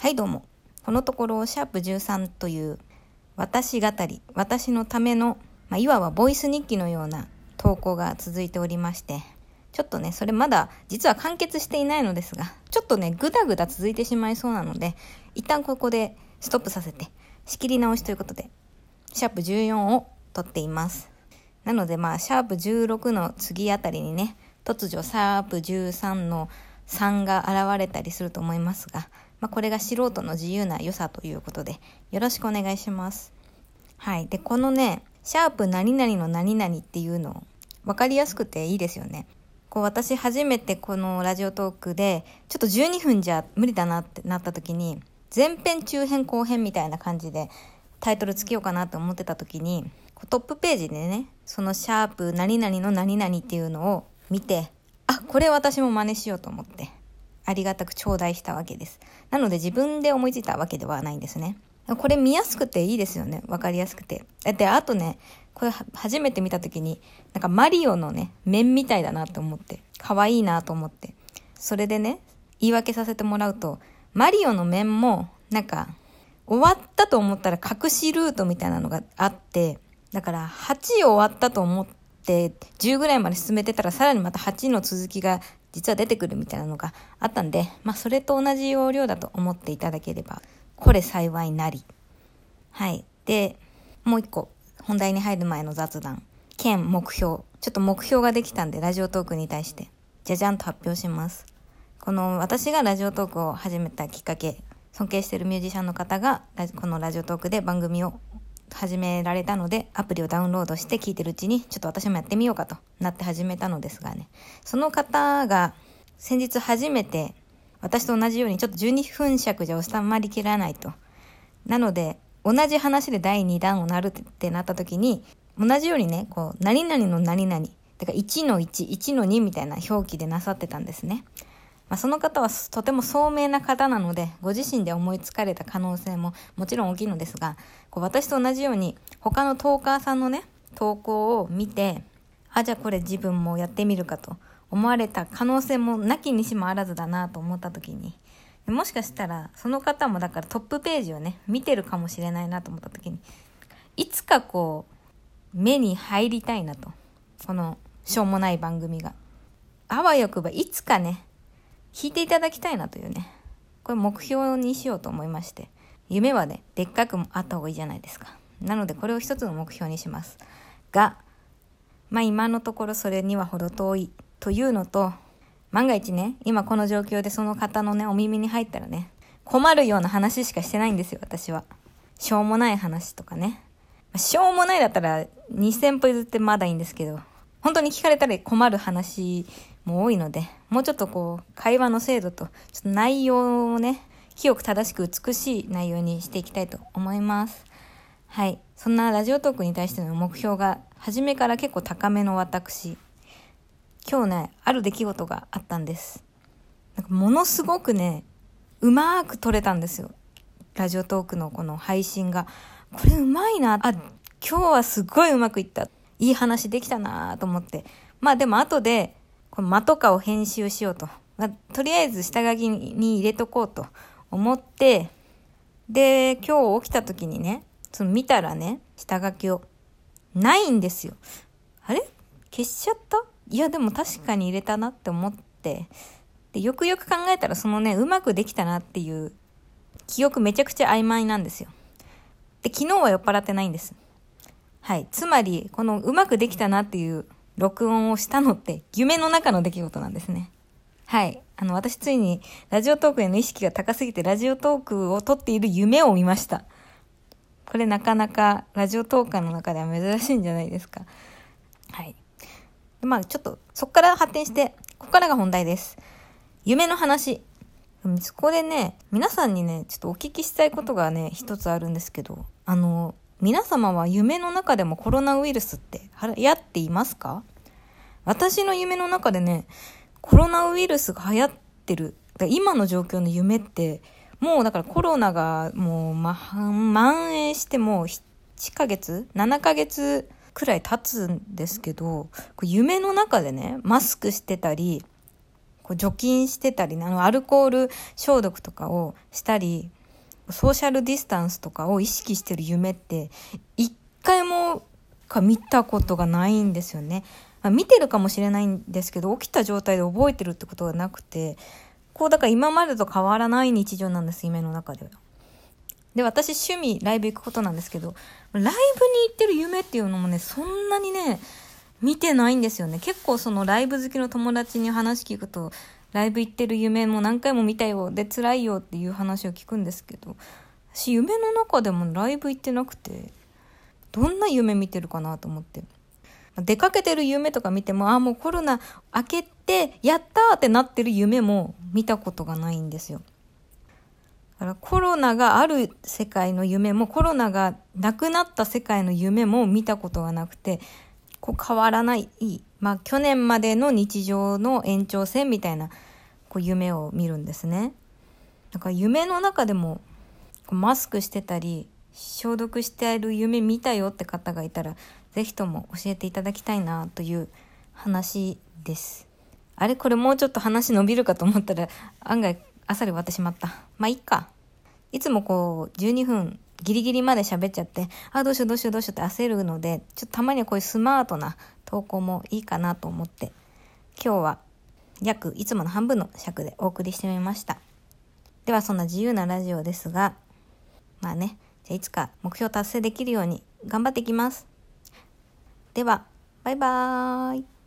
はいどうも。このところ、シャープ13という私語り、私のための、まあ、いわばボイス日記のような投稿が続いておりまして、ちょっとね、それまだ実は完結していないのですが、ちょっとね、ぐだぐだ続いてしまいそうなので、一旦ここでストップさせて、仕切り直しということで、シャープ14を撮っています。なのでまあ、シャープ16の次あたりにね、突如シャープ13の3が現れたりすると思いますが、まあ、これが素人の自由な良さということで、よろしくお願いします。はい。で、このね、シャープ何々の何々っていうの、分かりやすくていいですよね。こう私初めてこのラジオトークで、ちょっと12分じゃ無理だなってなった時に、前編中編後編みたいな感じでタイトルつけようかなと思ってた時に、トップページでね、そのシャープ何々の何々っていうのを見て、あ、これ私も真似しようと思って。ありがたく頂戴したわけです。なので自分で思いついたわけではないんですね。これ見やすくていいですよね。わかりやすくて。で、あとね、これ初めて見た時に、なんかマリオのね、面みたいだなと思って、可愛いなと思って。それでね、言い訳させてもらうと、マリオの面も、なんか、終わったと思ったら隠しルートみたいなのがあって、だから8終わったと思って10ぐらいまで進めてたらさらにまた8の続きが実は出てくるみたいなのがあったんで、まあそれと同じ要領だと思っていただければ、これ幸いなり。はい。で、もう一個、本題に入る前の雑談。兼目標。ちょっと目標ができたんで、ラジオトークに対して、じゃじゃんと発表します。この私がラジオトークを始めたきっかけ、尊敬してるミュージシャンの方が、このラジオトークで番組を始められたので、アプリをダウンロードして聞いてるうちに、ちょっと私もやってみようかとなって始めたのですがね。その方が、先日初めて、私と同じようにちょっと12分尺じゃ収まりきらないと。なので、同じ話で第2弾をなるってなった時に、同じようにね、こう、何々の何々、てか1の1、1の2みたいな表記でなさってたんですね。まあ、その方はとても聡明な方なので、ご自身で思いつかれた可能性ももちろん大きいのですが、こう私と同じように他のトーカーさんのね、投稿を見て、あ、じゃあこれ自分もやってみるかと思われた可能性もなきにしもあらずだなと思った時に、もしかしたらその方もだからトップページをね、見てるかもしれないなと思った時に、いつかこう、目に入りたいなと。このしょうもない番組が。あわよくばいつかね、聞いていただきたいなというね、これ目標にしようと思いまして、夢はね、でっかくあった方がいいじゃないですか。なのでこれを一つの目標にします。が、まあ今のところそれには程遠いというのと、万が一ね、今この状況でその方のね、お耳に入ったらね、困るような話しかしてないんですよ、私は。しょうもない話とかね。しょうもないだったら2000歩譲ってまだいいんですけど、本当に聞かれたら困る話も多いので、もうちょっとこう、会話の精度と、ちょっと内容をね、清く正しく美しい内容にしていきたいと思います。はい。そんなラジオトークに対しての目標が、初めから結構高めの私。今日ね、ある出来事があったんです。なんかものすごくね、うまーく撮れたんですよ。ラジオトークのこの配信が。これうまいな。あ、今日はすごいうまくいった。いい話できたなと思って。まあでも後で、この間とかを編集しようと。まあ、とりあえず下書きに入れとこうと思って、で、今日起きた時にね、その見たらね、下書きを。ないんですよ。あれ？消しちゃった？いや、でも確かに入れたなって思って。で、よくよく考えたらそのね、うまくできたなっていう記憶めちゃくちゃ曖昧なんですよ。で、昨日は酔っ払ってないんです。はい。つまり、このうまくできたなっていう録音をしたのって夢の中の出来事なんですね。はい。あの、私ついにラジオトークへの意識が高すぎてラジオトークを撮っている夢を見ました。これなかなかラジオトーカーの中では珍しいんじゃないですか。はい。まあちょっとそこから発展して、ここからが本題です。夢の話。そこでね、皆さんにね、ちょっとお聞きしたいことがね、一つあるんですけど、あの、皆様は夢の中でもコロナウイルスって流行っていますか？私の夢の中でね、コロナウイルスが流行ってる。今の状況の夢って、もうだからコロナがもう、ま、蔓延してもう7ヶ月 ?7 ヶ月くらい経つんですけど、夢の中でね、マスクしてたり、除菌してたり、あの、アルコール消毒とかをしたり、ソーシャルディスタンスとかを意識してる夢って、一回もか見たことがないんですよね。ま、見てるかもしれないんですけど、起きた状態で覚えてるってことがなくて、こう、だから今までと変わらない日常なんです、夢の中では。で、私趣味、ライブ行くことなんですけど、ライブに行ってる夢っていうのもね、そんなにね、見てないんですよね。結構そのライブ好きの友達に話聞くと、ライブ行ってる夢も何回も見たよ。で、辛いよっていう話を聞くんですけど、私夢の中でもライブ行ってなくて、どんな夢見てるかなと思って。出かけてる夢とか見ても、ああ、もうコロナ明けて、やったってなってる夢も見たことがないんですよ。だからコロナがある世界の夢も、コロナがなくなった世界の夢も見たことがなくて、こう変わらない、まあ去年までの日常の延長線みたいなこう夢を見るんですね。だから夢の中でもマスクしてたり消毒している夢見たよって方がいたら是非とも教えていただきたいなという話です。あれこれもうちょっと話伸びるかと思ったら案外あっさり終わってしまった。まあいっか。いつもこう12分ギリギリまで喋っちゃって、あ、どうしようどうしようどうしようって焦るので、ちょっとたまにはこういうスマートな投稿もいいかなと思って、今日は約いつもの半分の尺でお送りしてみました。ではそんな自由なラジオですが、まあね、じゃあいつか目標達成できるように頑張っていきます。では、バイバーイ。